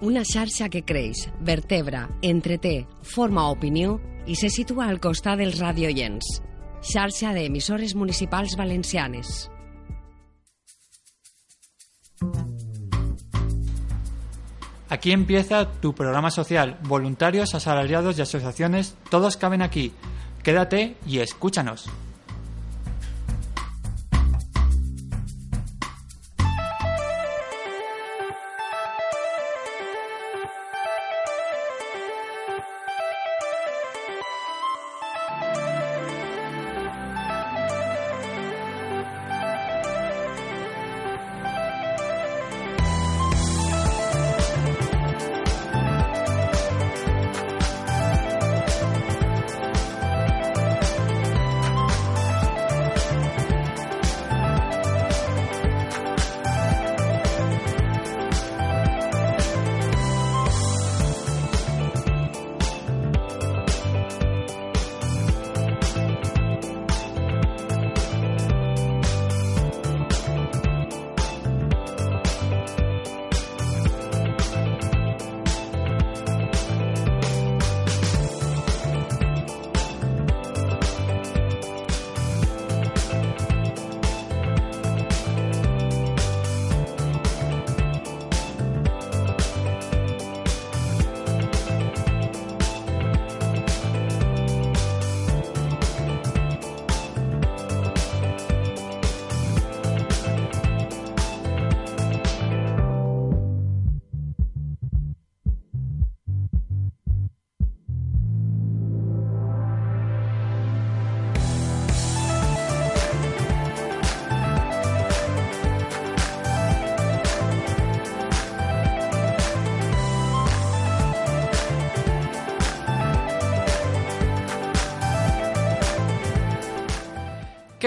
una xarxa que creix, vertebra, entreté, forma opinió i se situa al costat dels radioients. Xarxa d'emissores municipals valencianes. Aquí empieza tu programa social. Voluntarios, asalariados y asociaciones, todos caben aquí. Quédate y escúchanos.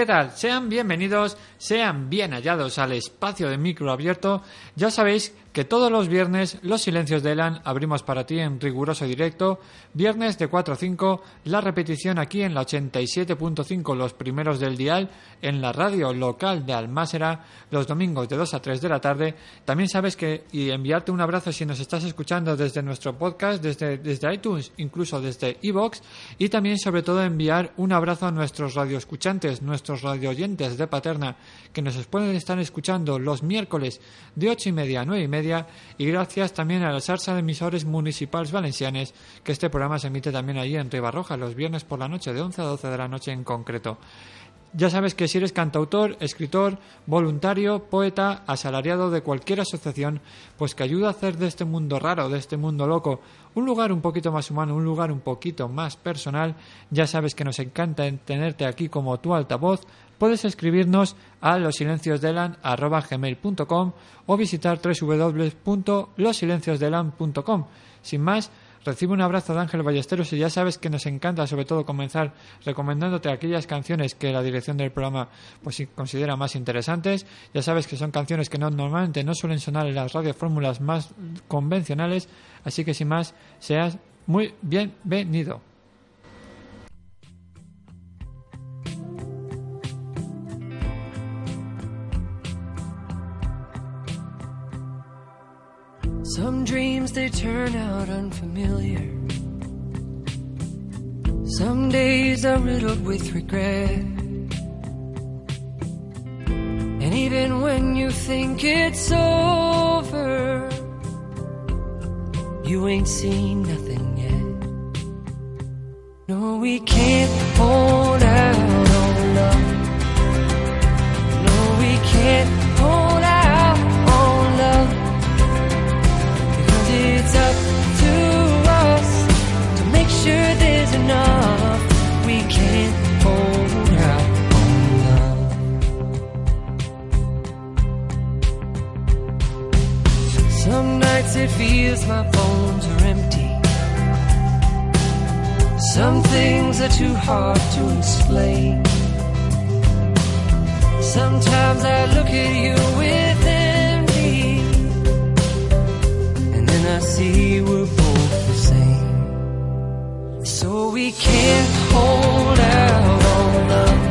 ¿Qué tal? Sean bienvenidos, sean bien hallados al espacio de micro abierto. Ya sabéis que todos los viernes los silencios de Elan abrimos para ti en riguroso directo. Viernes de 4 a 5, la repetición aquí en la 87.5 los primeros del dial, en la radio local de Almásera, los domingos de 2 a 3 de la tarde. También sabes que, y enviarte un abrazo si nos estás escuchando desde nuestro podcast, desde, desde iTunes, incluso desde iVoox, y también sobre todo enviar un abrazo a nuestros radioescuchantes, nuestros radioyentes de Paterna, que nos pueden estar escuchando los miércoles de 8 y media a 9 y media y gracias también a la salsa de emisores municipales valencianes que este programa se emite también allí en Ribarroja los viernes por la noche de 11 a 12 de la noche en concreto. Ya sabes que si eres cantautor, escritor, voluntario, poeta, asalariado de cualquier asociación, pues que ayuda a hacer de este mundo raro, de este mundo loco, un lugar un poquito más humano, un lugar un poquito más personal, ya sabes que nos encanta tenerte aquí como tu altavoz, puedes escribirnos a losilenciosdelan.com o visitar www.losilenciosdelan.com. Sin más, Recibe un abrazo de Ángel Ballesteros y ya sabes que nos encanta sobre todo comenzar recomendándote aquellas canciones que la dirección del programa pues considera más interesantes. Ya sabes que son canciones que no, normalmente no suelen sonar en las radiofórmulas más convencionales, así que sin más, seas muy bienvenido. Some dreams they turn out unfamiliar. Some days are riddled with regret. And even when you think it's over, you ain't seen nothing yet. No, we can't hold out on love. No, we can't it feels my bones are empty. Some things are too hard to explain. Sometimes I look at you with envy, and then I see we're both the same. So we can't hold out on love.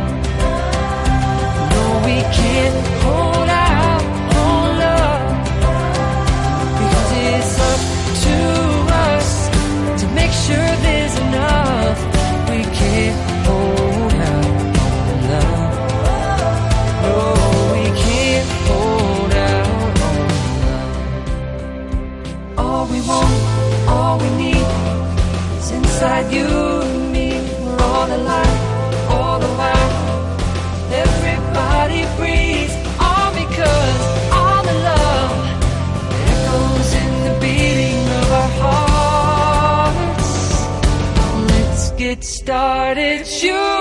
No, we can't hold but it's you.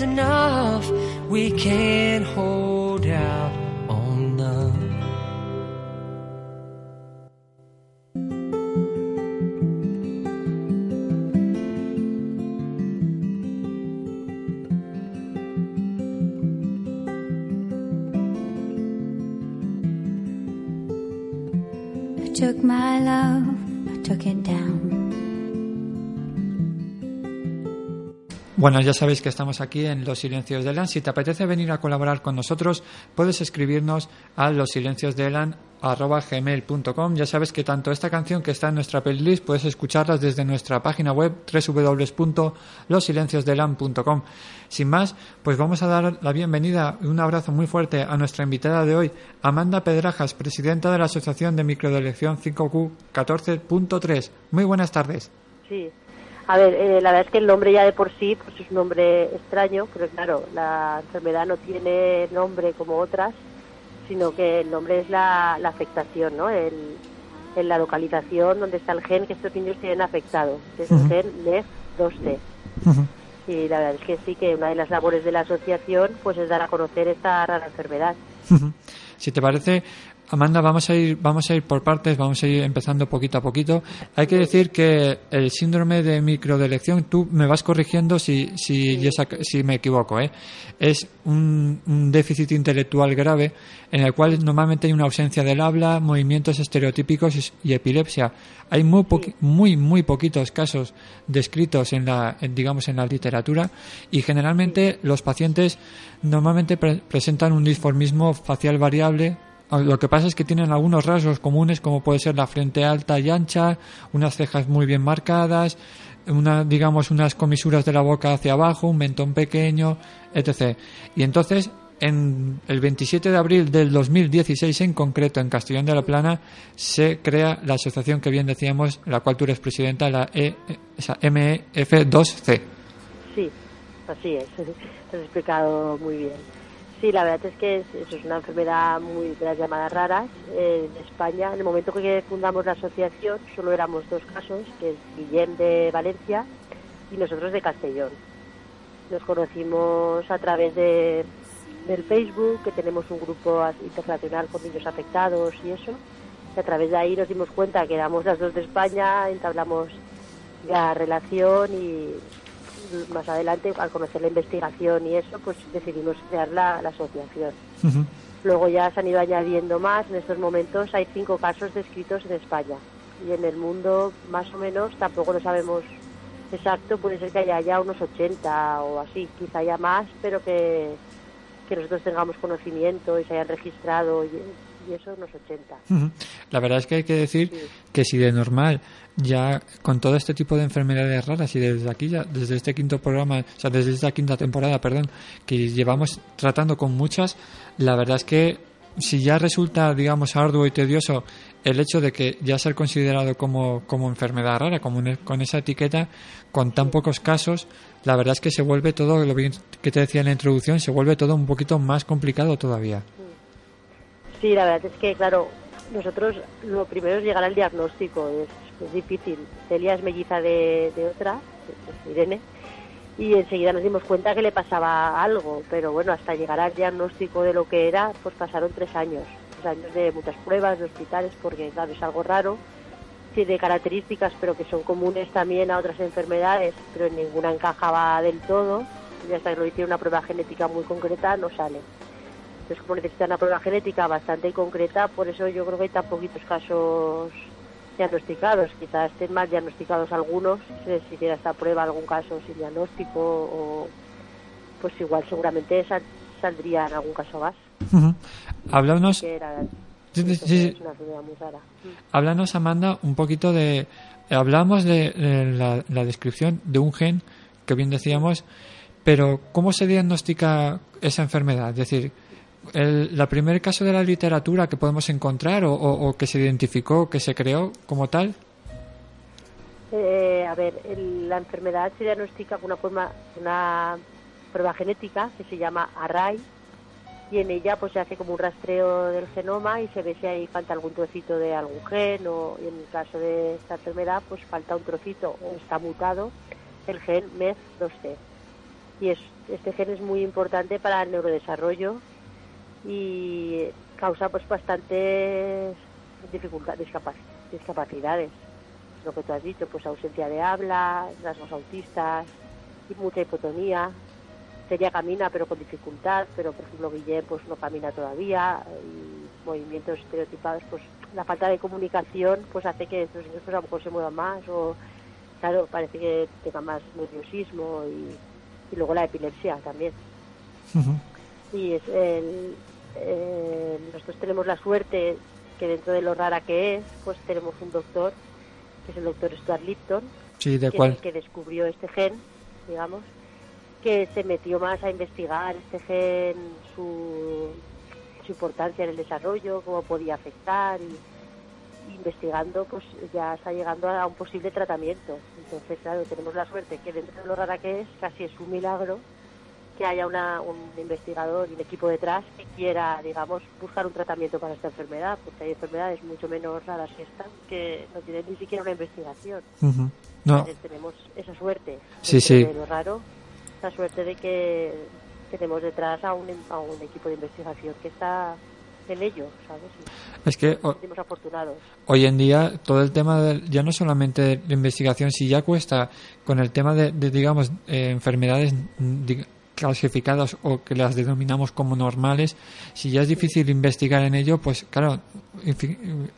Enough. We can't hold out Bueno, ya sabéis que estamos aquí en Los Silencios de Elan. Si te apetece venir a colaborar con nosotros, puedes escribirnos a losilenciosdeelan.gmail.com. Ya sabes que tanto esta canción que está en nuestra playlist puedes escucharlas desde nuestra página web www.losilenciosdeelan.com. Sin más, pues vamos a dar la bienvenida y un abrazo muy fuerte a nuestra invitada de hoy, Amanda Pedrajas, presidenta de la Asociación de Microdelección 5Q 14.3. Muy buenas tardes. Sí. A ver, eh, la verdad es que el nombre ya de por sí pues es un nombre extraño, pero claro, la enfermedad no tiene nombre como otras, sino que el nombre es la, la afectación, ¿no? El, en la localización donde está el gen que estos niños tienen afectado, que es el gen NEF2C. Y la verdad es que sí, que una de las labores de la asociación pues es dar a conocer esta rara enfermedad. Si te parece, Amanda, vamos a ir, vamos a ir por partes, vamos a ir empezando poquito a poquito. Hay que decir que el síndrome de microdelección, tú me vas corrigiendo si, si, yo sac- si me equivoco, ¿eh? es un, un déficit intelectual grave en el cual normalmente hay una ausencia del habla, movimientos estereotípicos y, epilepsia. Hay muy, poqui- muy, muy poquitos casos descritos en la, en, digamos, en la literatura y generalmente los pacientes normalmente pre- presentan un disformismo facial variable lo que pasa es que tienen algunos rasgos comunes como puede ser la frente alta y ancha, unas cejas muy bien marcadas, una, digamos unas comisuras de la boca hacia abajo, un mentón pequeño, etc. Y entonces en el 27 de abril del 2016 en concreto en Castellón de la Plana se crea la asociación que bien decíamos, la cual tú eres presidenta, la esa MEF2C. Sí, así es. Has explicado muy bien. Sí, la verdad es que es, es una enfermedad muy de las llamadas raras. Eh, en España, en el momento que fundamos la asociación, solo éramos dos casos, que es Guillem de Valencia y nosotros de Castellón. Nos conocimos a través de, del Facebook, que tenemos un grupo internacional con niños afectados y eso. Y a través de ahí nos dimos cuenta que éramos las dos de España, entablamos la relación y más adelante, al conocer la investigación y eso, pues decidimos crear la, la asociación. Luego ya se han ido añadiendo más. En estos momentos hay cinco casos descritos en España. Y en el mundo, más o menos, tampoco lo sabemos exacto. Puede ser que haya ya unos 80 o así, quizá haya más, pero que, que nosotros tengamos conocimiento y se hayan registrado y, y eso unos 80. Ujú. La verdad es que hay que decir Sí. que si de normal ya con todo este tipo de enfermedades raras y desde aquí ya desde este quinto programa, o sea, desde esta quinta temporada, perdón, que llevamos tratando con muchas, la verdad es que si ya resulta, digamos, arduo y tedioso el hecho de que ya ser considerado como, como enfermedad rara, como un- con esa etiqueta, con tan pocos casos, la verdad es que se vuelve todo, lo que te decía en la introducción, se vuelve todo un poquito más complicado todavía. Sí, la verdad es que, claro, nosotros lo primero es llegar al diagnóstico, es, es difícil. Celia es melliza de, de otra, Irene, y enseguida nos dimos cuenta que le pasaba algo, pero bueno, hasta llegar al diagnóstico de lo que era, pues pasaron tres años, tres años de muchas pruebas, de hospitales, porque claro, es algo raro, tiene características, pero que son comunes también a otras enfermedades, pero ninguna encajaba del todo, y hasta que lo hicieron una prueba genética muy concreta, no sale. Entonces, como necesita una prueba genética bastante concreta, por eso yo creo que hay tan poquitos casos diagnosticados. Quizás estén mal diagnosticados algunos, si se hiciera esta prueba, algún caso sin diagnóstico, o pues igual seguramente sal- saldría en algún caso más. Ujú. Háblanos, Que era, Sí, sí, eso, sí. es una enfermedad muy rara. háblanos, Amanda, un poquito de... Hablamos de, de la, la descripción de un gen, que bien decíamos, pero ¿cómo se diagnostica esa enfermedad? Es decir, el, la primer caso de la literatura que podemos encontrar o, que se identificó, que se creó como tal. Eh, a ver, el- la enfermedad se diagnostica con una, forma, una prueba genética que se llama ARRAI y en ella pues se hace como un rastreo del genoma y se ve si ahí falta algún trocito de algún gen o en el caso de esta enfermedad pues falta un trocito o está mutado el gen MEF2C. Y es, este gen es muy importante para el neurodesarrollo y causa pues bastantes dificultades, discapac- discapacidades. Lo que tú has dicho, pues ausencia de habla, rasgos autistas, y mucha hipotonía. Celia camina pero con dificultad, pero por ejemplo Guillem pues no camina todavía, y movimientos estereotipados, pues la falta de comunicación pues hace que estos niños pues a lo mejor se muevan más o claro, parece que tenga más nerviosismo y, y luego la epilepsia también. Y es el, eh, nosotros tenemos la suerte que dentro de lo rara que es, pues tenemos un doctor, que es el doctor Stuart Lipton, Sí, de que cuál. es el que descubrió este gen, digamos, que se metió más a investigar este gen, su, su importancia en el desarrollo, cómo podía afectar y investigando, pues ya está llegando a un posible tratamiento. Entonces, claro, tenemos la suerte que dentro de lo rara que es, casi es un milagro que haya una, un investigador y un equipo detrás que quiera, digamos, buscar un tratamiento para esta enfermedad, porque hay enfermedades mucho menos raras que esta que no tienen ni siquiera una investigación. No, Entonces, tenemos esa suerte. Sí, sí. de lo raro, la suerte de que tenemos detrás a un, a un equipo de investigación que está en ello, ¿sabes? Es que o- hoy en día todo el tema de, ya no solamente de investigación, si ya cuesta con el tema de, de, digamos, eh, enfermedades clasificadas o que las denominamos como normales, si ya es difícil investigar en ello, pues claro,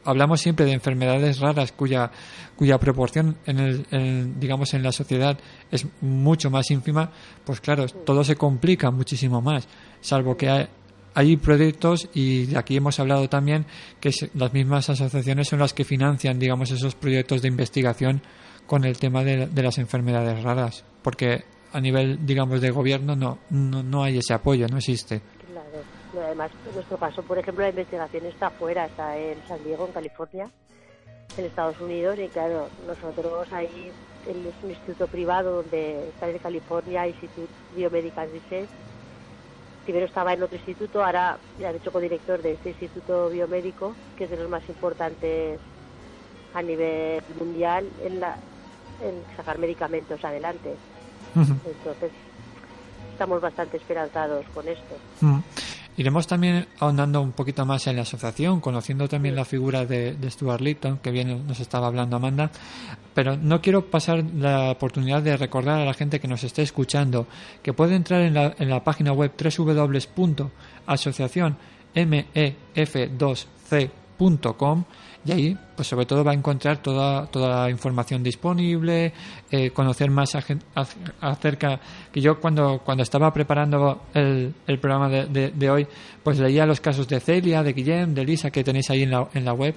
hablamos siempre de enfermedades raras cuya cuya proporción en el, en, digamos en la sociedad es mucho más ínfima, pues claro, todo se complica muchísimo más, salvo que hay, hay proyectos y aquí hemos hablado también que las mismas asociaciones son las que financian, digamos, esos proyectos de investigación con el tema de, de las enfermedades raras, porque a nivel, digamos, de gobierno no, no, no hay ese apoyo, no existe. Claro. Y además, en nuestro caso, por ejemplo, la investigación está afuera, está en San Diego, en California, en Estados Unidos, y claro, nosotros ahí, es un instituto privado donde está en California, Institute Biomedical Research. Primero estaba en otro instituto, ahora ya he hecho codirector de este instituto biomédico, que es de los más importantes a nivel mundial en, la, en sacar medicamentos adelante. Entonces, estamos bastante esperanzados con esto. Mm. Iremos también ahondando un poquito más en la asociación, conociendo también la figura de, de Stuart Lipton, que bien nos estaba hablando Amanda, pero no quiero pasar la oportunidad de recordar a la gente que nos esté escuchando que puede entrar en la, en la página web www.asociacionmef2c.com y ahí, pues sobre todo va a encontrar toda, toda la información disponible, eh, conocer más agen- ac- acerca que yo cuando, cuando estaba preparando el, el programa de, de- hoy, pues leía los casos de Celia, de Guillem, de Lisa que tenéis ahí en la, en la web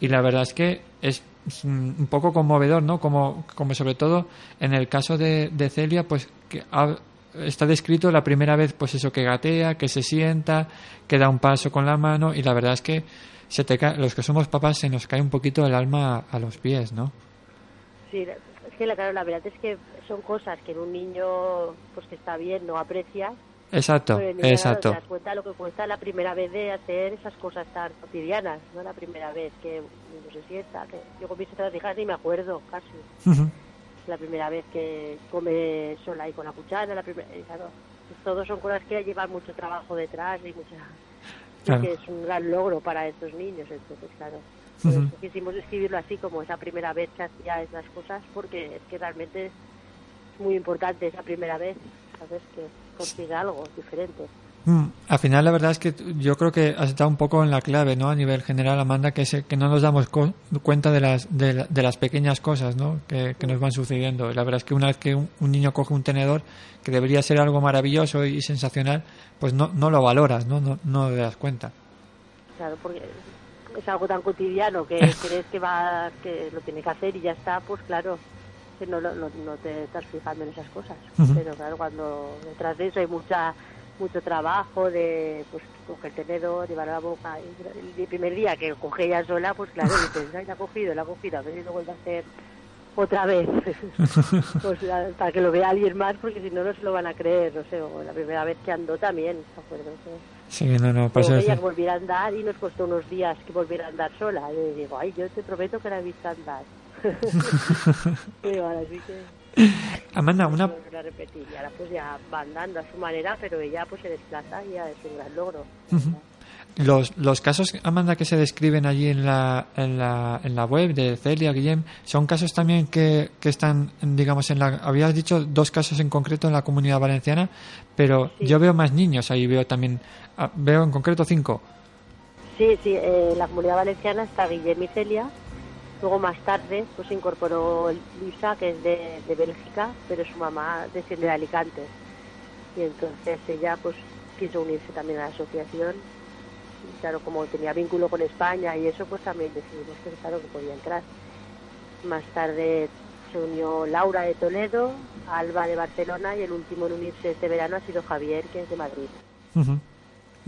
y la verdad es que es un poco conmovedor, ¿no? Como, como sobre todo en el caso de, de Celia, pues que ha- está descrito la primera vez, pues eso, que gatea, que se sienta, que da un paso con la mano y la verdad es que se te cae- los que somos papás se nos cae un poquito el alma a, los pies, ¿no? Sí, es que la, claro, la verdad es que son cosas que en un niño pues que está bien no aprecia. Exacto, pero claro, exacto. te das cuenta lo que cuesta la primera vez de hacer esas cosas tan cotidianas, no la primera vez que uno se sienta. Que yo con mis otras hijas ni me acuerdo casi. Ujú. la primera vez que come sola y con la cuchara, la primera, claro, pues todo son cosas que llevan mucho trabajo detrás y mucha Claro. que es un gran logro para estos niños, entonces claro. Ujú. por eso quisimos escribirlo así como esa primera vez que hacía esas cosas porque es que realmente es muy importante esa primera vez, sabes que consigue algo diferente. Mm, Al final, la verdad es que yo creo que has estado un poco en la clave, ¿no? A nivel general, Amanda, que, es, que no nos damos co- cuenta de las, de, la- de las pequeñas cosas, ¿no? Que, que nos van sucediendo. La verdad es que una vez que un, un niño coge un tenedor, que debería ser algo maravilloso y sensacional, pues no, no lo valoras, ¿no? No, no te das cuenta. Claro, porque es algo tan cotidiano que crees que va que lo tiene que hacer y ya está, pues claro, que no, lo- no, no te estás fijando en esas cosas. Pero claro, cuando detrás de eso hay mucha mucho trabajo de pues coger el tenedor, llevar a la boca. Y el primer día que coge ella sola, pues claro, dices, ay, la ha cogido, la ha cogido, a ver si lo vuelve a hacer otra vez. pues para que lo vea alguien más, porque si no, no se lo van a creer, no sé, o la primera vez que andó también, ¿de acuerdo? Sí, no, no, por Luego eso que ella volviera a andar y nos costó unos días que volviera a andar sola. Y le digo, ay, yo te prometo que la he visto andar. digo, ahora sí que Amanda, una, no la repetir. Y ahora pues ya va andando a su manera, pero ella pues se desplaza y ya es un gran logro. Los, los casos, Amanda, que se describen allí en la, en la, en la web de Celia, Guillem, son casos también que, que están, digamos, en la... Habías dicho dos casos en concreto en la comunidad valenciana, pero Sí. yo veo más niños ahí, veo también, ah, veo en concreto cinco. Sí, sí, eh, en la comunidad valenciana está Guillermo y Celia. Luego más tarde pues incorporó Luisa, que es de, de Bélgica, pero su mamá desciende de Alicante. Y entonces ella pues quiso unirse también a la asociación. Y claro, como tenía vínculo con España y eso, pues también decidimos que claro que podía entrar. Más tarde se unió Laura de Toledo, Alba de Barcelona y el último en unirse este verano ha sido Javier, que es de Madrid.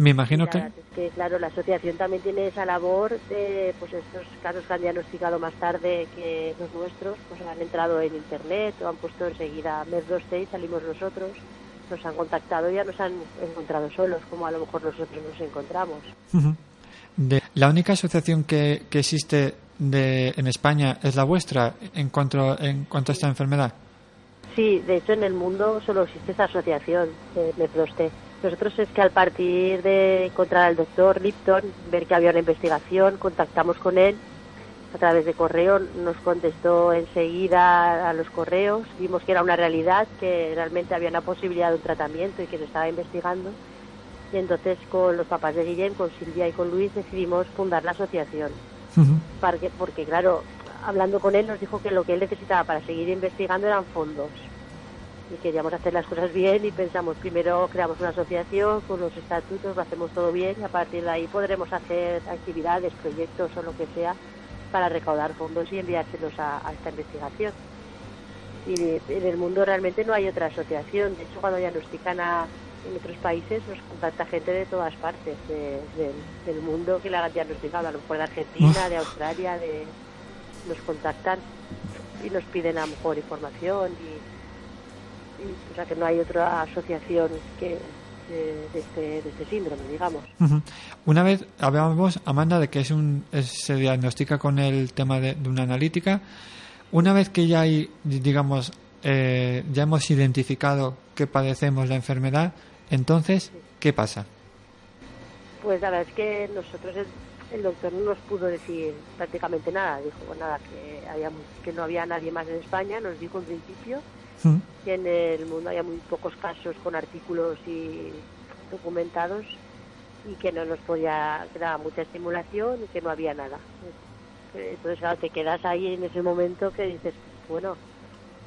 Me imagino la que... es que, claro, la asociación también tiene esa labor de, pues, estos casos que han diagnosticado más tarde que los nuestros, pues han entrado en internet o han puesto enseguida mes 26, salimos nosotros, nos han contactado y ya nos han encontrado solos, como a lo mejor nosotros nos encontramos. De- la única asociación que, que existe de, en España es la vuestra en cuanto, en cuanto a esta enfermedad. Sí, de hecho en el mundo solo existe esa asociación, eh, MEPROSTE. Nosotros es que al partir de encontrar al doctor Lipton, ver que había una investigación, contactamos con él a través de correo, nos contestó enseguida a los correos, vimos que era una realidad, que realmente había una posibilidad de un tratamiento y que se estaba investigando. Y entonces con los papás de Guillem, con Silvia y con Luis decidimos fundar la asociación porque claro, hablando con él nos dijo que lo que él necesitaba para seguir investigando eran fondos. Y queríamos hacer las cosas bien y pensamos, primero creamos una asociación con los estatutos, lo hacemos todo bien y a partir de ahí podremos hacer actividades, proyectos o lo que sea para recaudar fondos y enviárselos a, a esta investigación. Y en el mundo realmente no hay otra asociación. De hecho, cuando diagnostican a, en otros países, nos contacta gente de todas partes de- del- del mundo que la han diagnosticado, a lo mejor de Argentina, de Australia, de, nos contactan y nos piden a lo mejor información. Y, o sea, que no hay otra asociación que de, de este, de este síndrome, digamos. Una vez hablábamos, Amanda, de que es un, es- se diagnostica con el tema de, de una analítica. Una vez que ya hay, digamos, eh, ya hemos identificado que padecemos la enfermedad, entonces, ¿qué pasa? Pues la verdad es que nosotros, el, el doctor no nos pudo decir prácticamente nada. Dijo, pues nada, que, había, que no había nadie más en España, nos dijo en principio Que en el mundo había muy pocos casos con artículos y documentados y que no nos podía, que daba mucha estimulación y que no había nada. Entonces, claro, te quedas ahí en ese momento que dices, bueno,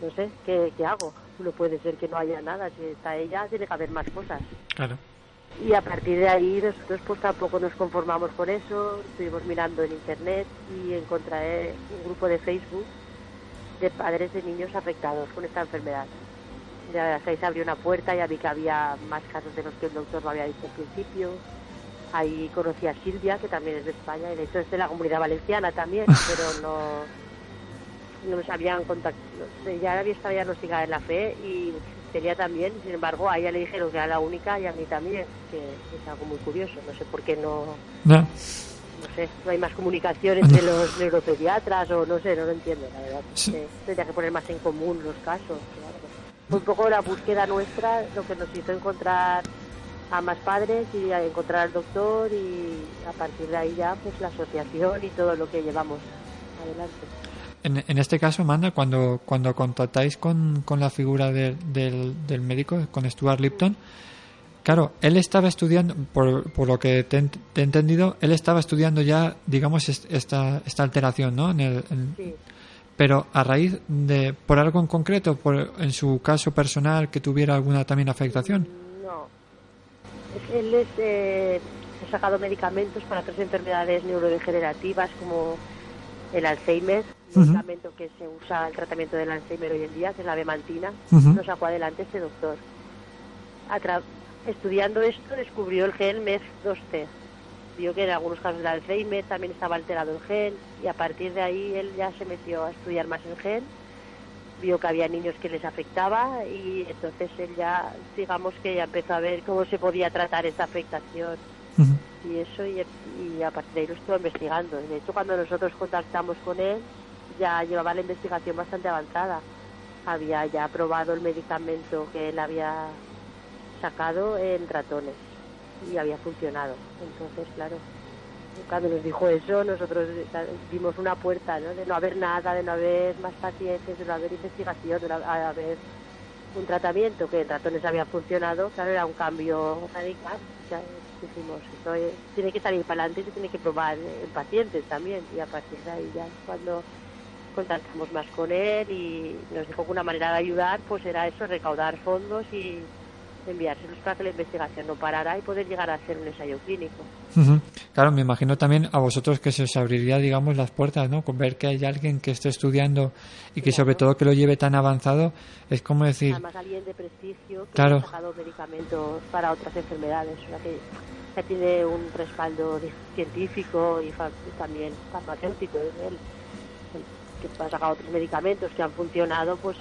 no sé, ¿qué, qué hago? No puede ser que no haya nada, si está ella, tiene que haber más cosas. Claro. Y a partir de ahí nosotros pues tampoco nos conformamos con eso, estuvimos mirando en internet y encontré un grupo de Facebook de padres de niños afectados con esta enfermedad. Ya ahí se abrió una puerta, ya vi que había más casos de los que el doctor me había dicho al principio. Ahí conocí a Silvia, que también es de España, y de hecho es de la comunidad valenciana también, pero no, no nos habían contactado. Ya había estado diagnosticada en la fe y Celia también, sin embargo, a ella le dijeron que era la única y a mí también, que es algo muy curioso. No sé por qué no, No. No sé, no hay más comunicación entre los neuropediatras o no sé, no lo entiendo, la verdad. Sí. Tendría que poner más en común los casos. claro. Fue un poco la búsqueda nuestra lo que nos hizo encontrar a más padres y a encontrar al doctor y a partir de ahí ya pues la asociación y todo lo que llevamos adelante. En, en este caso, Amanda, cuando, cuando contactáis con, con la figura de- del, del médico, con Stuart Lipton, claro, él estaba estudiando, por, por lo que te, he ent- te he entendido, él estaba estudiando ya, digamos, est- esta, esta alteración, ¿no? En el, en- Sí. pero a raíz de, por algo en concreto, por, en su caso personal, que tuviera alguna también afectación. No. Él es, eh, ha sacado medicamentos para otras enfermedades neurodegenerativas como el Alzheimer, Ujú. medicamento que se usa el tratamiento del Alzheimer hoy en día, que es la bemantina. Ujú. Lo sacó adelante este doctor. A estudiando esto descubrió el gen MEF2T. Vio que en algunos casos de Alzheimer también estaba alterado el gen y a partir de ahí él ya se metió a estudiar más el gen vio que había niños que les afectaba y entonces él ya, digamos que ya empezó a ver cómo se podía tratar esta afectación y eso y, y a partir de ahí lo estuvo investigando. De hecho, cuando nosotros contactamos con él, ya llevaba la investigación bastante avanzada. Había ya probado el medicamento que él había sacado en ratones y había funcionado. Entonces, claro, cuando nos dijo eso, nosotros vimos una puerta, ¿no? De no haber nada, de no haber más pacientes, de no haber investigación, de no haber un tratamiento que en ratones había funcionado, claro, era un cambio radical. Ya dijimos, esto es- tiene que salir para adelante y se tiene que probar en pacientes también. Y a partir de ahí ya es cuando contactamos más con él y nos dijo que una manera de ayudar pues era eso, recaudar fondos y enviárselos para que la investigación no parara y poder llegar a hacer un ensayo clínico. Claro, me imagino también a vosotros que se os abriría, digamos, las puertas, ¿no? Con ver que hay alguien que esté estudiando y que sobre todo que lo lleve tan avanzado, es como decir, Además alguien de prestigio que Claro. ha sacado medicamentos para otras enfermedades, o sea que ya tiene un respaldo científico y fa- también farmacéutico que ha sacado otros medicamentos que han funcionado, pues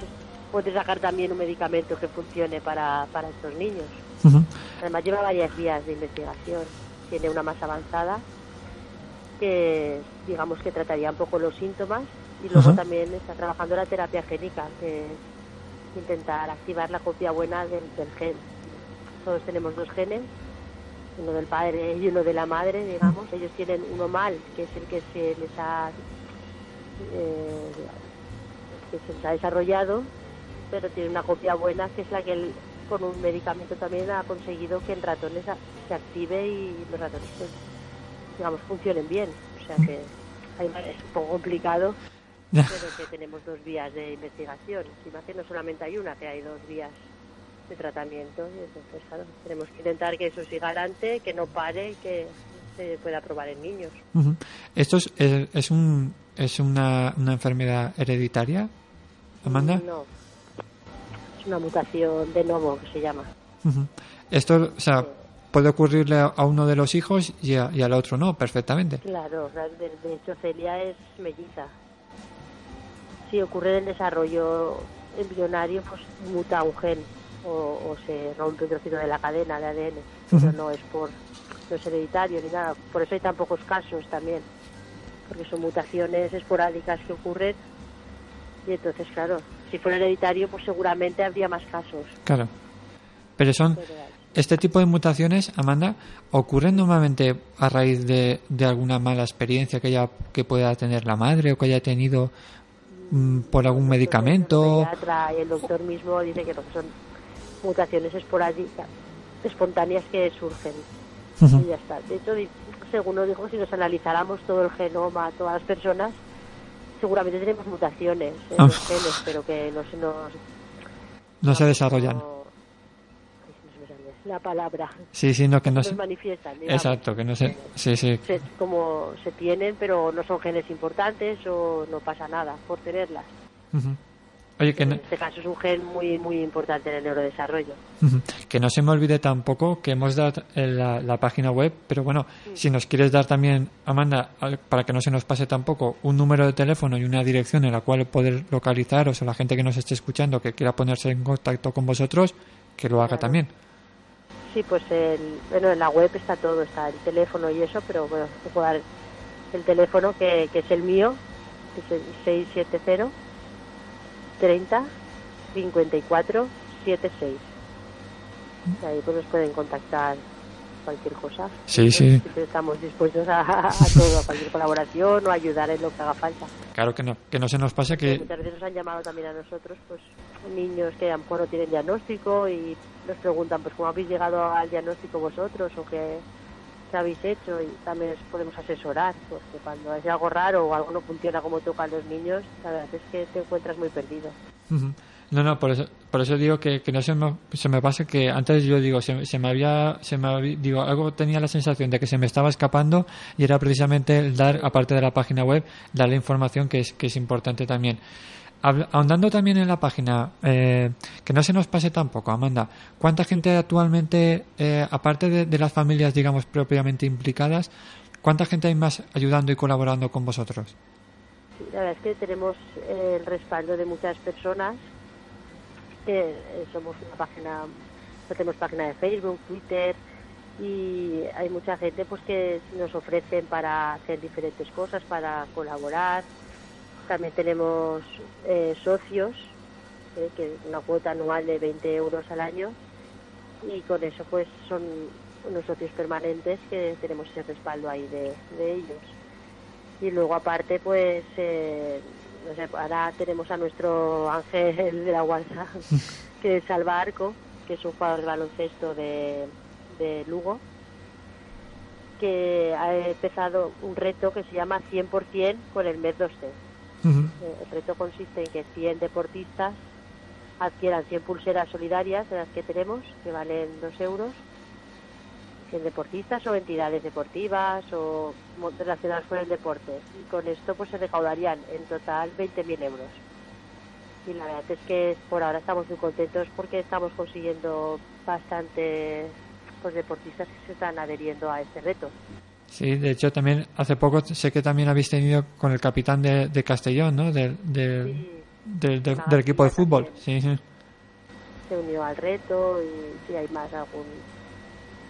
puede sacar también un medicamento que funcione para, para estos niños. Además lleva varias vías de investigación. Tiene una más avanzada que digamos que trataría un poco los síntomas y luego también está trabajando la terapia génica, que es intentar activar la copia buena del, del gen. Todos tenemos dos genes, uno del padre y uno de la madre, digamos. Ellos tienen uno mal, que es el que se les ha, eh, que se les ha desarrollado, pero tiene una copia buena, que es la que él, con un medicamento también ha conseguido que en ratones se active y los ratones, pues, digamos, funcionen bien. O sea que hay- es un poco complicado, pero que tenemos dos vías de investigación. Encima que no solamente hay una, que hay dos vías de tratamiento y entonces, claro, tenemos que intentar que eso siga adelante, que no pare y que se pueda probar en niños. ujú. ¿Esto es, es, es un, es una, una enfermedad hereditaria, Amanda? No, es una mutación de novo que se llama. Esto, o sea, puede ocurrirle a uno de los hijos y, a- y al otro no, perfectamente. Claro, de, hecho Celia es melliza. Si ocurre en el desarrollo embrionario, pues muta un gen o, o se rompe un trocito de la cadena de ADN, pero no es por no es hereditario ni nada. Por eso hay tan pocos casos también, porque son mutaciones esporádicas que ocurren y entonces, claro, si fuera hereditario, pues seguramente habría más casos. Claro. Pero son, este tipo de mutaciones, Amanda, ocurren normalmente a raíz de, de alguna mala experiencia que, haya, que pueda tener la madre o que haya tenido mm, por algún medicamento. El doctor mismo dice que no, que son mutaciones esporádicas, espontáneas que surgen. Y ya está. De hecho, según nos dijo, si nos analizáramos todo el genoma, todas las personas, seguramente tenemos mutaciones en Ah. los genes, pero que no se nos... No se desarrollan. no- la palabra. Sí, sí, no, que no se... manifiestan. digamos. Exacto, que no se... Sí, sí. Se- como se tienen, pero no son genes importantes o no pasa nada por tenerlas. Ujú. Oye, que En no, este caso es un gen muy muy importante en el neurodesarrollo. Que no se me olvide tampoco que hemos dado en la, la página web, pero bueno, si nos quieres dar también, Amanda, para que no se nos pase tampoco, un número de teléfono y una dirección en la cual poder localizaros o la gente que nos esté escuchando que quiera ponerse en contacto con vosotros, que lo haga Claro. también. Sí, pues el, bueno, en la web está todo, está el teléfono y eso, pero bueno, te puedo dar el teléfono que, que es el mío, que es el 670 30 54 76. Y ahí pues nos pueden contactar cualquier cosa. Sí, Pues sí. siempre estamos dispuestos a, a todo, a cualquier colaboración o ayudar en lo que haga falta. Claro que no, que no se nos pase que... Muchas veces nos han llamado también a nosotros, pues niños que a lo mejor no tienen diagnóstico y nos preguntan, pues cómo habéis llegado al diagnóstico vosotros o qué, habéis hecho y también os podemos asesorar, porque cuando hay algo raro o algo no funciona como tocan los niños, la verdad es que te encuentras muy perdido. No, no, por eso, por eso digo que, que no se me, se me pase que antes yo digo, se, se me había, se me había- digo, algo tenía la sensación de que se me estaba escapando y era precisamente el dar, aparte de la página web, dar la información que es, que es importante también. Ahondando también en la página, eh, que no se nos pase tampoco, Amanda, ¿cuánta gente actualmente, eh, aparte de, de las familias, digamos, propiamente implicadas, cuánta gente hay más ayudando y colaborando con vosotros? La verdad es que tenemos eh, el respaldo de muchas personas. que eh, somos una página, no tenemos página de Facebook, Twitter y hay mucha gente pues que nos ofrecen para hacer diferentes cosas, para colaborar. También tenemos eh, socios, eh, que una cuota anual de 20 euros al año y con eso pues son unos socios permanentes que tenemos ese respaldo ahí de, de ellos. Y luego aparte pues eh, no sé, ahora tenemos a nuestro ángel de la guarda que es Alba Arco que es un jugador de baloncesto de, de Lugo que ha empezado un reto que se llama 100% con el mes 2C Eh, el reto consiste en que 100 deportistas adquieran 100 pulseras solidarias de las que tenemos, que valen 2 euros, 100 deportistas o entidades deportivas o relacionadas con el deporte. Y con esto pues se recaudarían en total 20.000 euros. Y la verdad es que por ahora estamos muy contentos porque estamos consiguiendo bastante pues, deportistas que se están adheriendo a este reto. Sí, de hecho también hace poco sé que también habéis tenido con el capitán de, de Castellón, ¿no? Del, del, Sí. del- del- Ah, equipo de sí, fútbol. Sí, sí. se unió al reto y si hay más algún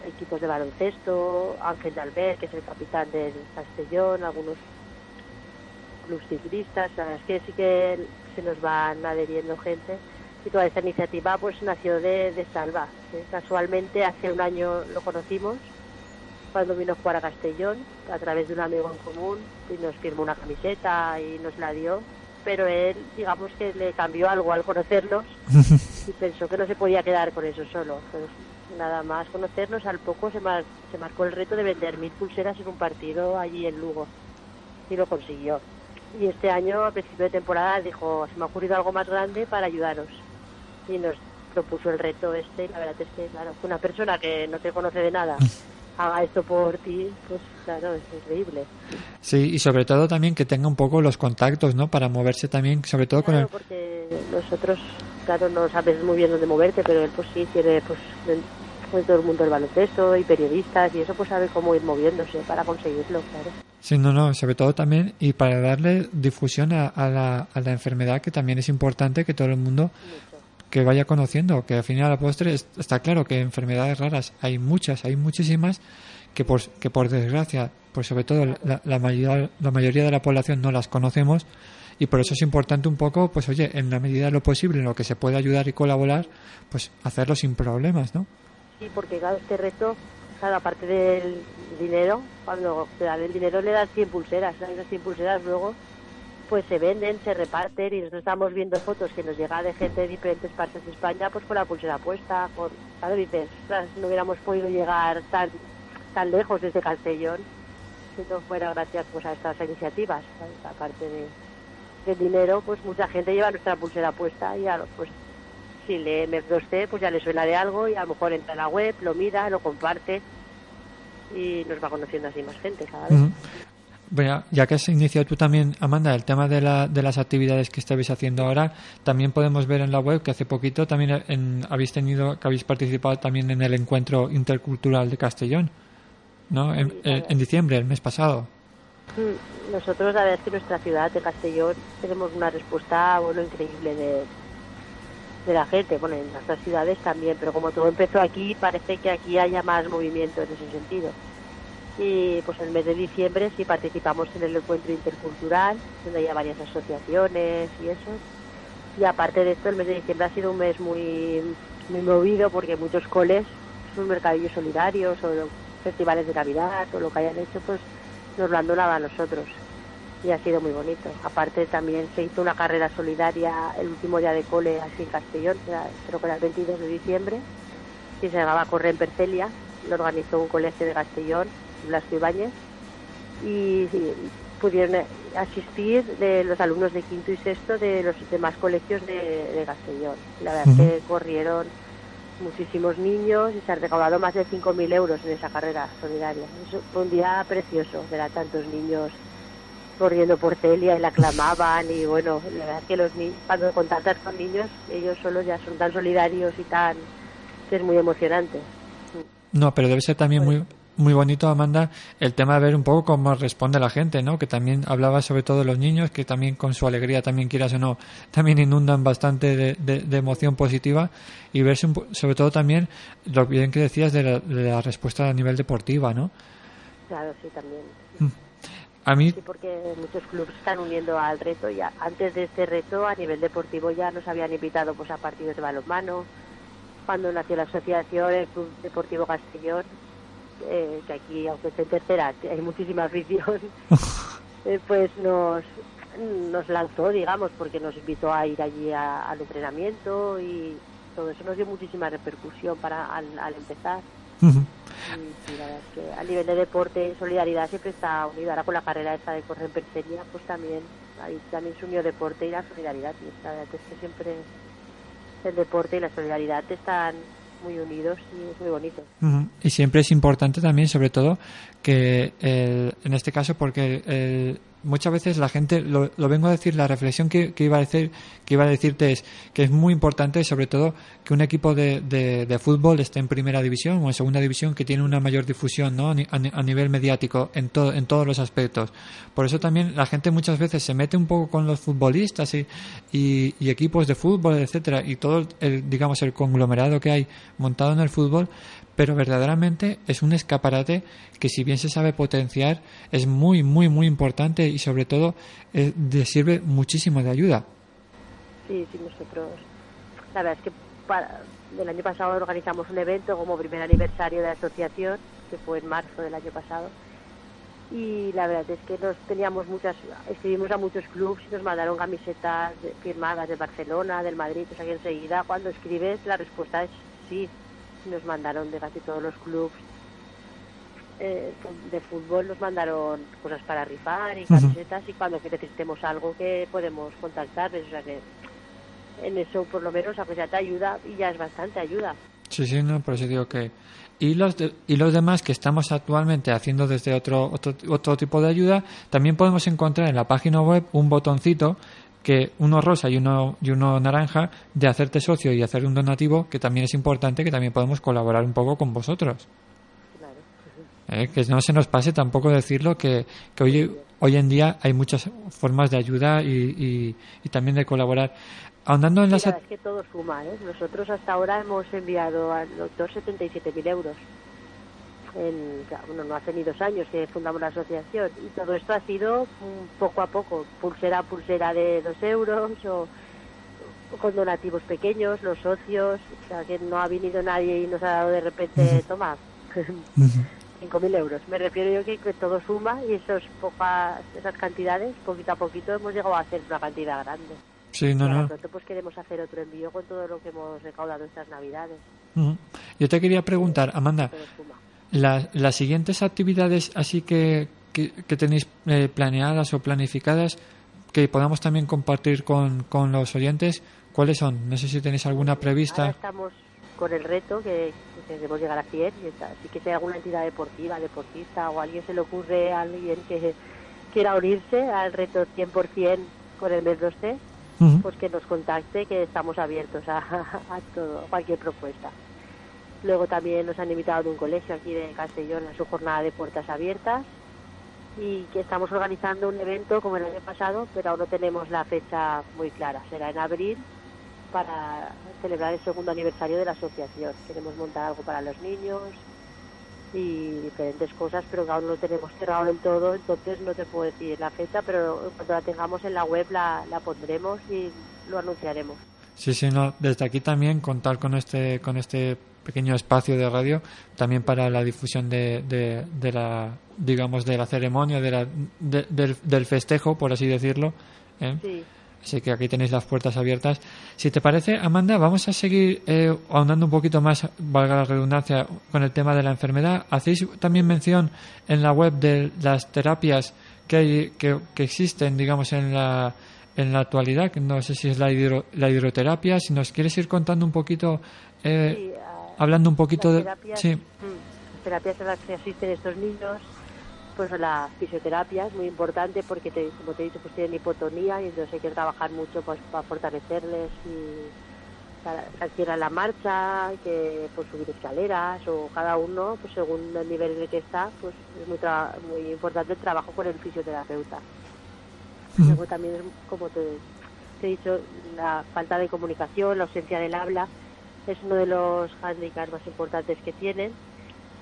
equipos de baloncesto, Ángel de Albert, que es el capitán del Castellón, algunos clubs ciclistas, la verdad es que sí que se nos van adheriendo gente y toda esta iniciativa pues nació de, de Salva. Casualmente hace un año lo conocimos cuando vino a jugar a Castellón a través de un amigo en común y nos firmó una camiseta y nos la dio, pero él digamos que le cambió algo al conocernos y pensó que no se podía quedar con eso solo. Pues nada más conocernos, al poco se, mar- se marcó el reto de vender mil pulseras en un partido allí en Lugo y lo consiguió. Y este año, a principio de temporada, dijo, se me ha ocurrido algo más grande para ayudaros. Y nos propuso el reto este y la verdad es que, claro, una persona que no te conoce de nada haga esto por ti, pues claro, es increíble. Sí, y sobre todo también que tenga un poco los contactos, ¿no? Para moverse también, sobre todo con Claro, el... porque nosotros, claro, no sabes muy bien dónde moverte, pero él pues sí tiene pues pues, todo el mundo del baloncesto y periodistas y eso pues sabe cómo ir moviéndose para conseguirlo, claro. Sí, no, no, sobre todo también y para darle difusión a, a la, a la enfermedad, que también es importante que todo el mundo que vaya conociendo, que al final a la postre es- está claro que enfermedades raras hay muchas, hay muchísimas, que por, que por desgracia, pues sobre todo la, la mayoría, la mayoría de la población no las conocemos y por eso es importante un poco, pues oye, en la medida de lo posible, en lo que se puede ayudar y colaborar, pues hacerlo sin problemas, ¿no? Sí, porque claro, este reto, claro, aparte del dinero, cuando te dan el dinero le das 100 pulseras, ¿no? esas 100 pulseras luego pues se venden, se reparten y nosotros estamos viendo fotos que nos llega de gente de diferentes partes de España pues con la pulsera puesta, con, claro, dices, "Ostras, no hubiéramos podido llegar tan tan lejos desde Castellón si no fuera gracias pues a estas iniciativas, ¿sabes? aparte de del dinero, pues mucha gente lleva nuestra pulsera puesta y a lo- pues si lee MEF2C, pues ya le suena de algo y a lo mejor entra en la web, lo mira, lo comparte y nos va conociendo así más gente cada vez. Bueno, ya que has iniciado tú también, Amanda, el tema de, la, de las actividades que estáis haciendo ahora, también podemos ver en la web que hace poquito también en- habéis tenido, que habéis participado también en el encuentro intercultural de Castellón, ¿no? En, Sí, en- diciembre, el mes pasado. Mm, Nosotros, la verdad es que nuestra ciudad de Castellón tenemos una respuesta bueno increíble de, de la gente. Bueno, en otras ciudades también, pero como todo empezó aquí, parece que aquí haya más movimiento en ese sentido. Y pues el mes de diciembre sí participamos en el encuentro intercultural, donde hay varias asociaciones y eso. Y aparte de esto, el mes de diciembre ha sido un mes muy, muy movido porque muchos coles, sus mercadillos solidarios o festivales de Navidad o lo que hayan hecho, pues nos lo han donado a nosotros. Y ha sido muy bonito. Aparte también se hizo una carrera solidaria el último día de cole así en Castellón, creo que era el 22 de diciembre, y se llamaba Corre en Percelia. Lo organizó un colegio de Castellón, Blasco Ibáñez, y pudieron asistir de los alumnos de quinto y sexto de los demás colegios de, de Castellón. La verdad es que corrieron muchísimos niños y se han recaudado más de 5.000 euros en esa carrera solidaria. Fue un día precioso ver a tantos niños corriendo por Celia y la aclamaban y bueno, la verdad es que los niños, cuando contactas con niños, ellos solos ya son tan solidarios y tan... que es muy emocionante. No, pero debe ser también muy muy bonito, Amanda, el tema de ver un poco cómo responde la gente, ¿no? Que también hablaba sobre todo de los niños, que también con su alegría, también quieras o no, también inundan bastante de, de- de emoción positiva y verse un sobre todo también lo bien que decías de la, de la respuesta a nivel deportiva, ¿no? Claro, sí, también. A mí, Sí, porque muchos clubes están uniendo al reto ya. Antes de este reto, a nivel deportivo, ya nos habían invitado pues a partidos de balonmano. Cuando nació la asociación, el Club Deportivo Castellón, eh, que aquí, aunque esté en tercera, hay muchísima afición, eh, pues nos, nos lanzó, digamos, porque nos invitó a ir allí a- al entrenamiento y todo eso nos dio muchísima repercusión para al, al empezar. ujú, Y sí, la verdad es que a nivel de deporte y solidaridad siempre está unido. Ahora con la carrera esta de correr en Perseña, pues también, ahí también se unió deporte y la solidaridad. Y la verdad es que siempre el deporte y la solidaridad están muy unidos y es muy bonito. Y siempre es importante también, sobre todo, que el- en este caso, porque el- muchas veces la gente, lo, lo vengo a decir, la reflexión que, que iba a decir, que iba a decirte es que es muy importante, sobre todo, que un equipo de, de, fútbol esté en primera división o en segunda división, que tiene una mayor difusión ¿no? a nivel mediático en, todo en todos los aspectos. Por eso también la gente muchas veces se mete un poco con los futbolistas y, y, y equipos de fútbol, etcétera, y todo el, digamos, el conglomerado que hay montado en el fútbol, pero verdaderamente es un escaparate que si bien se sabe potenciar es muy muy muy importante y sobre todo eh, sirve muchísimo de ayuda Sí, sí, nosotros. La verdad es que para, el año pasado organizamos un evento como primer aniversario de la asociación, que fue en marzo del año pasado. Y la verdad es que nos teníamos muchas, escribimos a muchos clubes y nos mandaron camisetas firmadas de Barcelona, del Madrid, o sea que enseguida cuando escribes la respuesta es sí. Nos mandaron de casi todos los clubes eh, de fútbol, nos mandaron cosas para rifar y camisetas y cuando necesitemos algo que podemos contactarles, o sea que en eso por lo menos aunque sea te ayuda y ya es bastante ayuda. sí sí no por eso digo que y los de- y los demás que estamos actualmente haciendo desde otro, otro otro tipo de ayuda también podemos encontrar en la página web un botoncito que uno rosa y uno y uno naranja de hacerte socio y hacer un donativo que también es importante que también podemos colaborar un poco con vosotros Claro. Eh, que no se nos pase tampoco decirlo que, que hoy, hoy en día hay muchas formas de ayuda y, y, y también de colaborar. Ahondando en las... la es que todo suma, ¿eh? Nosotros hasta ahora hemos enviado al doctor 77.000 euros. Bueno, no hace ni dos años que fundamos la asociación y todo esto ha sido mm, poco a poco, pulsera a pulsera de dos euros o, con donativos pequeños, los socios, o sea que no ha venido nadie y nos ha dado de repente, toma, 5.000 euros. Me refiero yo que, que todo suma y esos pocas, esas cantidades, poquito a poquito, hemos llegado a hacer una cantidad grande. Sí, no, no. pronto pues queremos hacer otro envío con todo lo que hemos recaudado estas navidades. Yo te quería preguntar, Amanda, Todo suma. Las, las siguientes actividades así que, que, que tenéis eh, planeadas o planificadas que podamos también compartir con, con los oyentes, ¿cuáles son? No sé si tenéis alguna Ahora prevista. estamos con el reto que, que queremos llegar a 100 y está. así que si hay alguna entidad deportiva, deportista o a alguien se le ocurre a alguien que quiera unirse al reto 100% con el mes 2C, Ujú. pues que nos contacte, que estamos abiertos a, a todo, a cualquier propuesta. Luego también nos han invitado de un colegio aquí de Castellón a su jornada de puertas abiertas y que estamos organizando un evento como el año pasado, pero aún no tenemos la fecha muy clara. Será en abril para celebrar el segundo aniversario de la asociación. Queremos montar algo para los niños y diferentes cosas, pero aún no lo tenemos cerrado del todo, entonces no te puedo decir la fecha, pero cuando la tengamos en la web la, la pondremos y lo anunciaremos. Sí, sí, no. Desde aquí también contar con este, con este pequeño espacio de radio, también para la difusión de, de, de la, digamos, de la ceremonia, de la, de- del, del festejo, por así decirlo. ¿eh? Sí, Así que aquí tenéis las puertas abiertas. Si te parece, Amanda, vamos a seguir eh, ahondando un poquito más, valga la redundancia, con el tema de la enfermedad. Hacéis también mención en la web de las terapias que, hay, que, que existen, digamos, en la, en la actualidad. que No sé si es la, hidro- la hidroterapia. Si nos quieres ir contando un poquito, eh, sí, hablando un poquito las de. terapias, Sí, mm, las terapias a las que asisten estos niños, pues la fisioterapia es muy importante porque, te- como te he dicho, pues tienen hipotonía y entonces hay que trabajar mucho pues, para fortalecerles y para que la marcha, que por subir escaleras o cada uno, pues según el nivel en el que está, pues es muy, tra- muy importante el trabajo con el fisioterapeuta. Luego también, es, como te, te he dicho, la falta de comunicación, la ausencia del habla, es uno de los handicaps más importantes que tienen.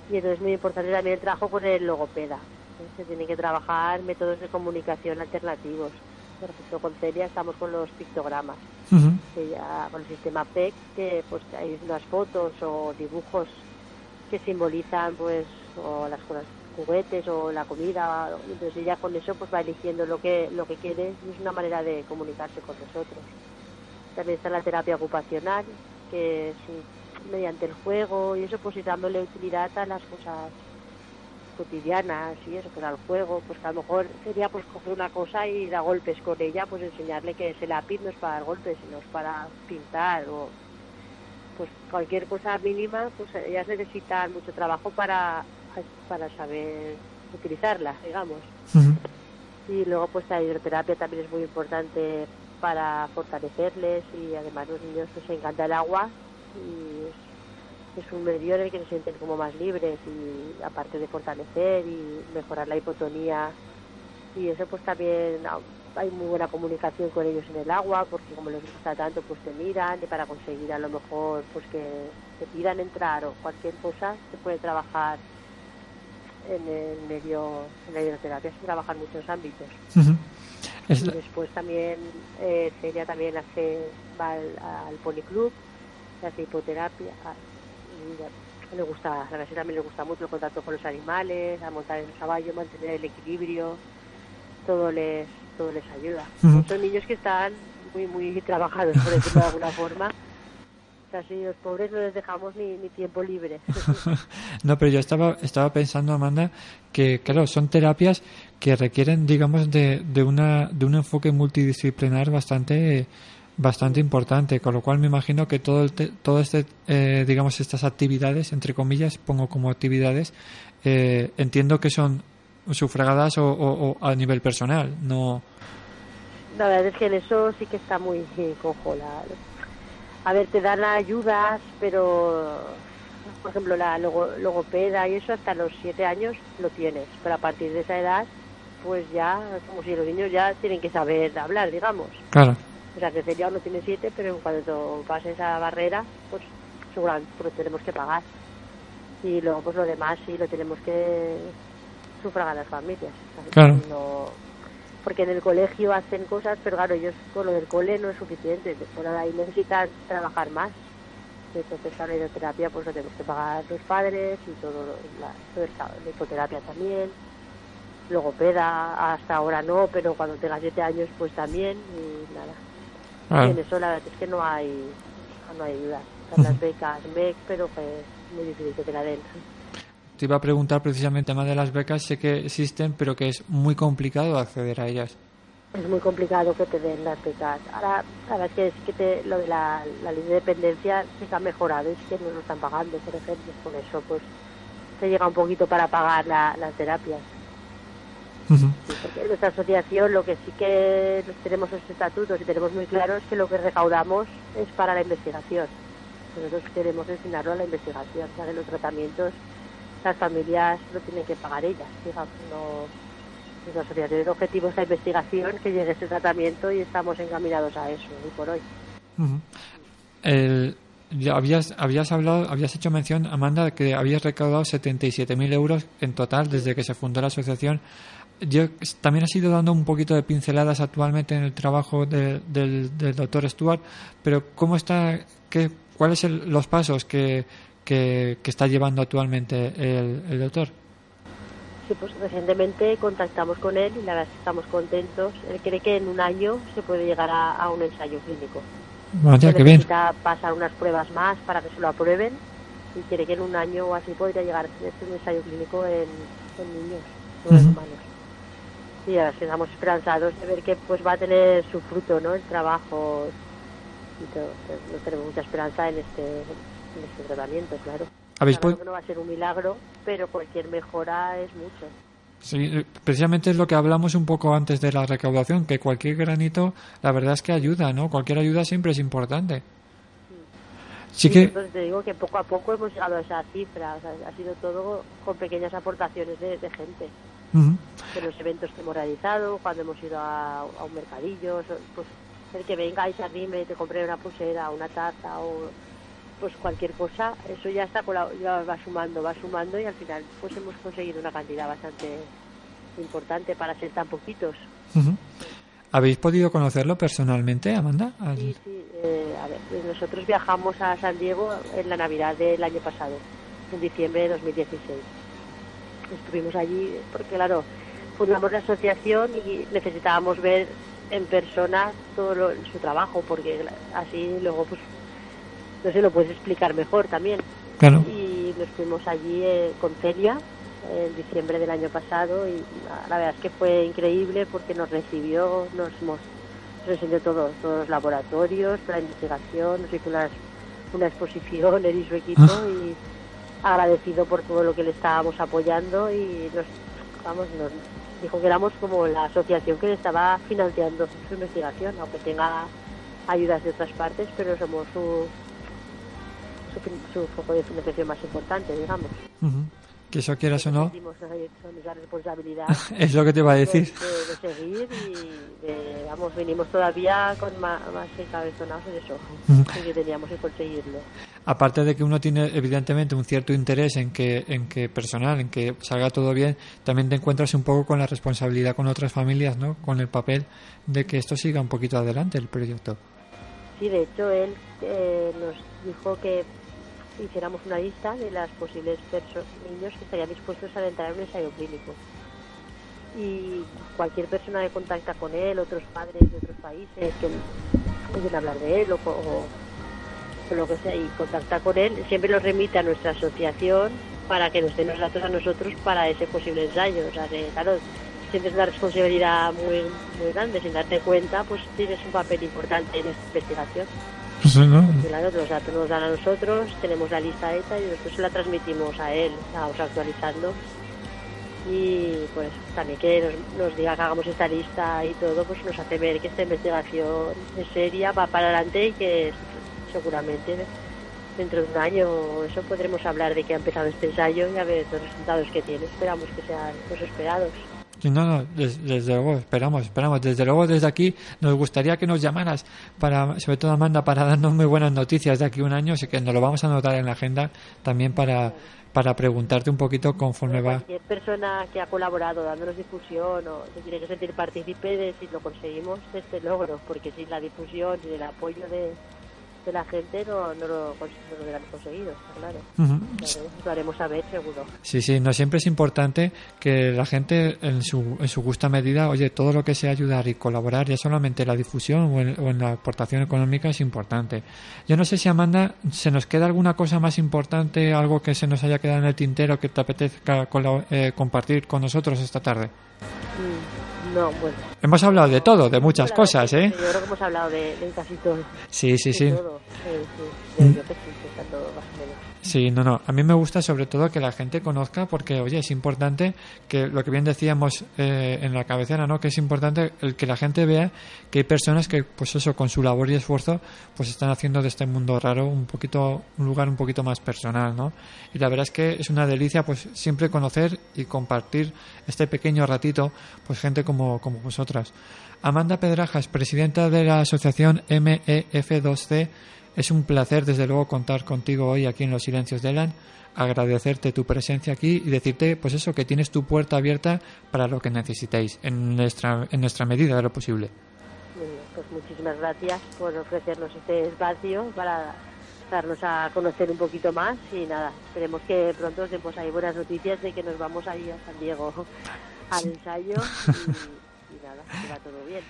Y entonces es muy importante también el trabajo con el logopeda. ¿eh? Se tienen que trabajar métodos de comunicación alternativos. Por ejemplo, con Celia estamos con los pictogramas, que ya con el sistema PEC, que pues hay unas fotos o dibujos que simbolizan pues o las cosas juguetes o la comida entonces ella con eso pues va eligiendo lo que lo que quiere y es una manera de comunicarse con nosotros también está la terapia ocupacional que un- mediante el juego y eso pues ir dándole utilidad a las cosas cotidianas y eso que era el juego pues que a lo mejor sería pues coger una cosa y dar golpes con ella pues enseñarle que ese lápiz no es para dar golpes sino es para pintar o pues cualquier cosa mínima, pues ellas necesitan mucho trabajo para, para saber utilizarla, digamos. Y luego pues la hidroterapia también es muy importante para fortalecerles y además los niños pues les encanta el agua y es, un medio en el que se sienten como más libres y aparte de fortalecer y mejorar la hipotonía y eso pues también hay muy buena comunicación con ellos en el agua porque como les gusta tanto pues te miran y para conseguir a lo mejor pues que te pidan entrar o cualquier cosa se puede trabajar en el medio en la hidroterapia se trabajan muchos ámbitos. Es y la- después también eh, Celia también hace va al, al policlub hace hipoterapia ah, y le gusta a la también le gusta mucho el contacto con los animales a montar en el caballo mantener el equilibrio todo les todo les ayuda Ujú. son niños que están muy muy trabajados por decirlo de alguna forma los pobres no les dejamos ni, ni tiempo libre No, pero yo estaba, estaba pensando, Amanda, que claro, son terapias que requieren, digamos, de, de, una, de un enfoque multidisciplinar bastante bastante importante, con lo cual me imagino que todo el te- todo este, eh, digamos, estas actividades, entre comillas, pongo como actividades, eh, entiendo que son sufragadas o, o- o a nivel personal, no. La verdad es que en eso sí que está muy cojo. La... A ver, te dan ayudas, pero, por ejemplo, la logo- logopeda y eso hasta los siete años lo tienes. Pero a partir de esa edad, pues ya, como si los niños ya tienen que saber hablar, digamos. Claro. O sea, que Celia no tiene siete, pero cuando pase esa barrera, pues seguramente lo tenemos que pagar. Y luego, pues lo demás sí lo tenemos que sufragar las familias. Claro. No- porque en el colegio hacen cosas, pero claro, ellos con lo del cole no es suficiente. Por ahí necesitan trabajar más. Entonces, a la hidroterapia, pues lo tenemos que pagar los padres y todo, la, todo el, la hipoterapia también. Logopeda, hasta ahora no, pero cuando tenga siete años, pues también. Y nada. Claro. Y en eso la verdad es que no hay, no hay ayuda. Están las becas MEC, pero que es muy difícil que te la den. Te iba a preguntar precisamente más de las becas, sé que existen, pero que es muy complicado acceder a ellas. Es muy complicado que te den las becas. Ahora, es que, es que te- lo de la, la ley de dependencia sí que ha mejorado, es que no lo están pagando, por ejemplo. Por eso, pues, te llega un poquito para pagar la- las terapias. Sí, porque en nuestra asociación lo que sí que tenemos los estatutos y tenemos muy claro es que lo que recaudamos es para la investigación. Nosotros queremos destinarlo a la investigación, que los tratamientos las familias lo tienen que pagar ellas, digamos, no nuestra asociación el objetivo es la investigación, que llegue ese tratamiento y estamos encaminados a eso hoy por hoy. Ujú. El- ya habías, habías hablado, habías hecho mención, Amanda, que habías recaudado 77.000 euros en total desde que se fundó la asociación. Yo también has ido dando un poquito de pinceladas actualmente en el trabajo de- del, del doctor Stuart, pero ¿cómo está, qué, cuáles son los pasos que, que, que está llevando actualmente el, el doctor? Sí, pues recientemente contactamos con él y la verdad es que estamos contentos. Él cree que en un año se puede llegar a, a un ensayo clínico. Vaya, que qué bien. necesita pasar unas pruebas más para que se lo aprueben y quiere que en un año o así podría llegar a hacer un ensayo clínico en, en niños, no en Ujú. humanos. Y ahora sí estamos esperanzados de ver que pues va a tener su fruto, ¿no? El trabajo y todo. No tenemos mucha esperanza en este, este tratamiento, claro. ¿Habéis Claro no va a ser un milagro, pero cualquier mejora es mucho. Sí, precisamente es lo que hablamos un poco antes de la recaudación, que cualquier granito, la verdad es que ayuda, ¿no? Cualquier ayuda siempre es importante. Sí Y que, Entonces te digo que poco a poco hemos llegado a esa cifra. O sea, ha sido todo con pequeñas aportaciones de, de gente. Ujú. De los eventos que hemos realizado, cuando hemos ido a, a un mercadillo, pues el que venga y se anime, te compre una pulsera, una taza o pues cualquier cosa, eso ya está ya va sumando, va sumando y al final pues hemos conseguido una cantidad bastante importante para ser tan poquitos. ¿Habéis podido conocerlo personalmente, Amanda? Al- Sí, sí. eh, a ver, pues nosotros viajamos a San Diego en la Navidad del año pasado, en diciembre de 2016. Estuvimos allí porque, claro, fundamos la asociación y necesitábamos ver en persona todo lo- su trabajo, porque así luego, pues, no sé, lo puedes explicar mejor también. Claro. Y nos fuimos allí eh, con Celia en diciembre del año pasado y la, verdad es que fue increíble porque nos recibió, nos, nos enseñó todo, todos los laboratorios, la investigación, nos hizo una exposición él y su equipo y agradecido por todo lo que le estábamos apoyando y nos, vamos, nos dijo que éramos como la asociación que le estaba financiando su investigación, aunque tenga ayudas de otras partes, pero somos su, su, su foco de financiación más importante, digamos. Ujú. Que eso quieras o no, esa responsabilidad es lo que te iba a de, decir. de- de seguir y de, vamos, venimos todavía con más, más encabezonados en eso, Ujú. en que teníamos que conseguirlo. Aparte de que uno tiene evidentemente un cierto interés en que, en que personal, en que salga todo bien, también te encuentras un poco con la responsabilidad con otras familias, ¿no? Con el papel de que esto siga un poquito adelante el proyecto. Sí, de hecho, él eh, nos dijo que hiciéramos una lista de las posibles niños que estarían dispuestos a entrar en un ensayo clínico. Y cualquier persona que contacta con él, otros padres de otros países que pueden hablar de él o, o- o lo que sea, y contacta con él, siempre los remite a nuestra asociación para que nos den los datos a nosotros para ese posible ensayo. O sea, que, claro, sientes una responsabilidad muy, muy grande. Sin darte cuenta, pues tienes un papel importante en esta investigación. Pues, ¿no? Claro, datos nos dan a nosotros, tenemos la lista hecha y nosotros la transmitimos a él, la vamos actualizando. Y pues también que nos, nos diga que hagamos esta lista y todo, pues nos hace ver que esta investigación es seria, va para adelante y que seguramente dentro de un año eso podremos hablar de que ha empezado este ensayo y a ver los resultados que tiene. Esperamos que sean los esperados. No, no, des- desde, luego, esperamos, esperamos. Desde luego, desde aquí, nos gustaría que nos llamaras, para, sobre todo Amanda, para darnos muy buenas noticias de aquí a un año, así que nos lo vamos a anotar en la agenda también para, para preguntarte un poquito conforme va. Cualquier persona que ha colaborado dándonos difusión o se tiene que sentir partícipe de si lo conseguimos este logro, porque sin la difusión y el apoyo de, de la gente no, no, lo, no lo hubiéramos conseguido, claro. Lo haremos- Lo haremos saber seguro. Sí, sí, no siempre es importante que la gente en su, en su justa medida, oye, todo lo que sea ayudar y colaborar, ya solamente la difusión o en, o en la aportación económica es importante. Yo no sé si Amanda, ¿se nos queda alguna cosa más importante, algo que se nos haya quedado en el tintero que te apetezca eh, compartir con nosotros esta tarde? Mm, No, bueno. Hemos hablado de todo, de muchas cosas, ¿eh? Yo creo que hemos hablado de, de casi todo. Sí, sí, de sí. todo. Sí, sí. Yo, yo que sí, Sí, no, no. A mí me gusta sobre todo que la gente conozca porque, oye, es importante que lo que bien decíamos eh, en la cabecera, ¿no? Que es importante el que la gente vea que hay personas que, pues eso, con su labor y esfuerzo, pues están haciendo de este mundo raro un poquito, un lugar un poquito más personal, ¿no? Y la verdad es que es una delicia, pues siempre conocer y compartir este pequeño ratito, pues gente como, como vosotras. Amanda Pedrajas, presidenta de la asociación MEF2C, Es un placer, desde luego, contar contigo hoy aquí en Los Silencios de Elan, agradecerte tu presencia aquí y decirte, pues eso, que tienes tu puerta abierta para lo que necesitéis, en nuestra, en nuestra medida de lo posible. Pues muchísimas gracias por ofrecernos este espacio para darnos a conocer un poquito más y nada, esperemos que pronto os demos ahí buenas noticias de que nos vamos ahí a San Diego al ensayo y,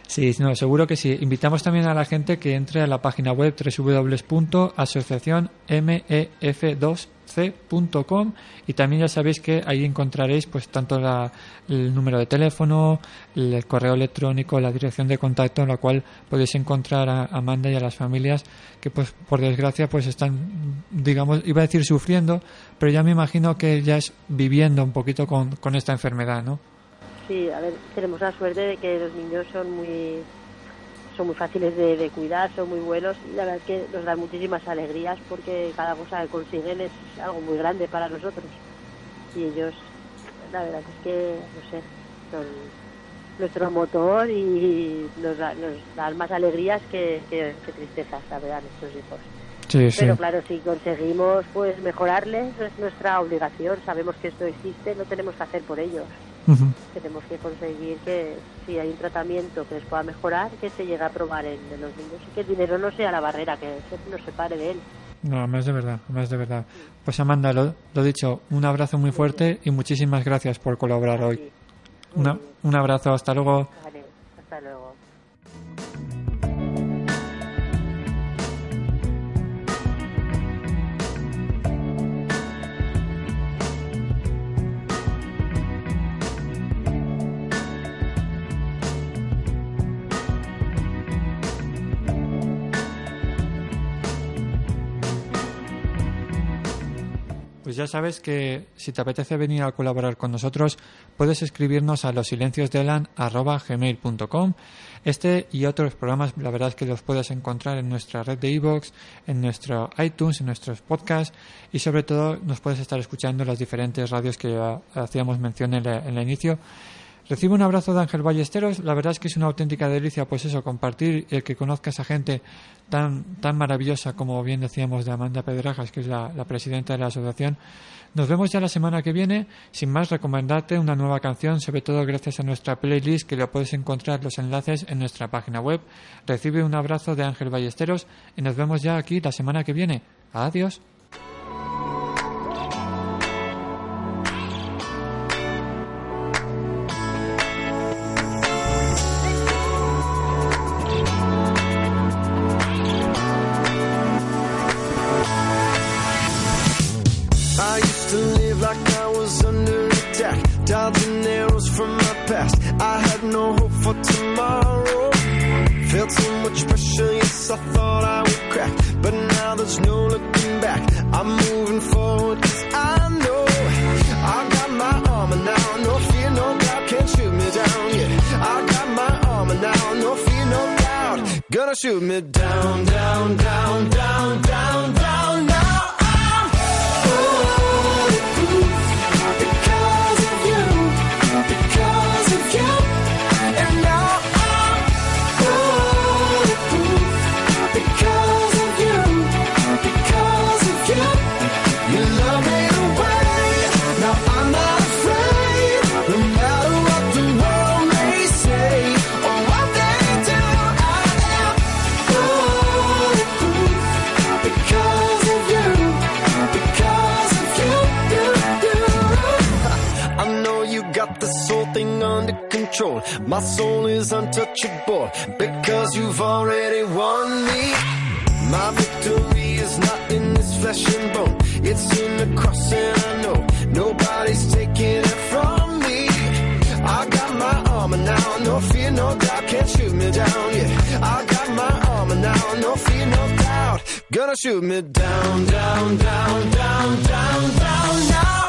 Sí, no, seguro que sí. Invitamos también a la gente que entre a la página web www.asociacionmef2c.com y también ya sabéis que ahí encontraréis pues tanto la- el número de teléfono, el correo electrónico, la dirección de contacto en la cual podéis encontrar a Amanda y a las familias que pues por desgracia pues están digamos iba a decir sufriendo, pero ya me imagino que ya es viviendo un poquito con, con esta enfermedad, ¿no? Sí, a ver, tenemos la suerte de que los niños son muy son muy fáciles de, de cuidar, son muy buenos y la verdad es que nos dan muchísimas alegrías porque cada cosa que consiguen es algo muy grande para nosotros y ellos, la verdad es que, no sé, son nuestro motor y nos, da- nos dan más alegrías que, que, que tristezas, la verdad, nuestros hijos. Sí, sí. Pero claro, si conseguimos pues mejorarles, es nuestra obligación. Sabemos que esto existe, no tenemos que hacer por ellos. Ujú. Tenemos que conseguir que si hay un tratamiento que les pueda mejorar, que se llegue a probar en, en los niños y que el dinero no sea la barrera, que se- nos separe de él. No, más de verdad, más de verdad. Pues Amanda, lo, lo dicho, un abrazo muy fuerte y muchísimas gracias por colaborar hoy. Una- un abrazo, hasta luego. Vale, hasta luego. Pues ya sabes que si te apetece venir a colaborar con nosotros, puedes escribirnos a losilenciosdelan.gmail.com Este y otros programas, la verdad es que los puedes encontrar en nuestra red de iVoox, en nuestro iTunes, en nuestros podcasts y sobre todo nos puedes estar escuchando las diferentes radios que hacíamos mención en, en el inicio. Recibo un abrazo de Ángel Ballesteros. La verdad es que es una auténtica delicia, pues eso, compartir el que conozcas a gente tan, tan maravillosa como bien decíamos de Amanda Pedrajas, que es la, la presidenta de la asociación. Nos vemos ya la semana que viene. Sin más, recomendarte una nueva canción, sobre todo gracias a nuestra playlist, que lo puedes encontrar los enlaces en nuestra página web. Recibe un abrazo de Ángel Ballesteros y nos vemos ya aquí la semana que viene. Adiós. I had no hope for tomorrow. Felt so much pressure, yes, I thought I would crack. But now there's no looking back. I'm moving forward, cause I know I got my armor now. No fear, no doubt, can't shoot me down. Yeah, I got my armor now. No fear, no doubt, gonna shoot me down, down, down, down, down, down. Untouchable because you've already won me. My victory is not in this flesh and bone. It's in the cross and I know nobody's taking it from me. I got my armor now, no fear, no doubt, can't shoot me down. Yeah, I got my armor now, no fear, no doubt, gonna shoot me down, down, down, down, down, down. Now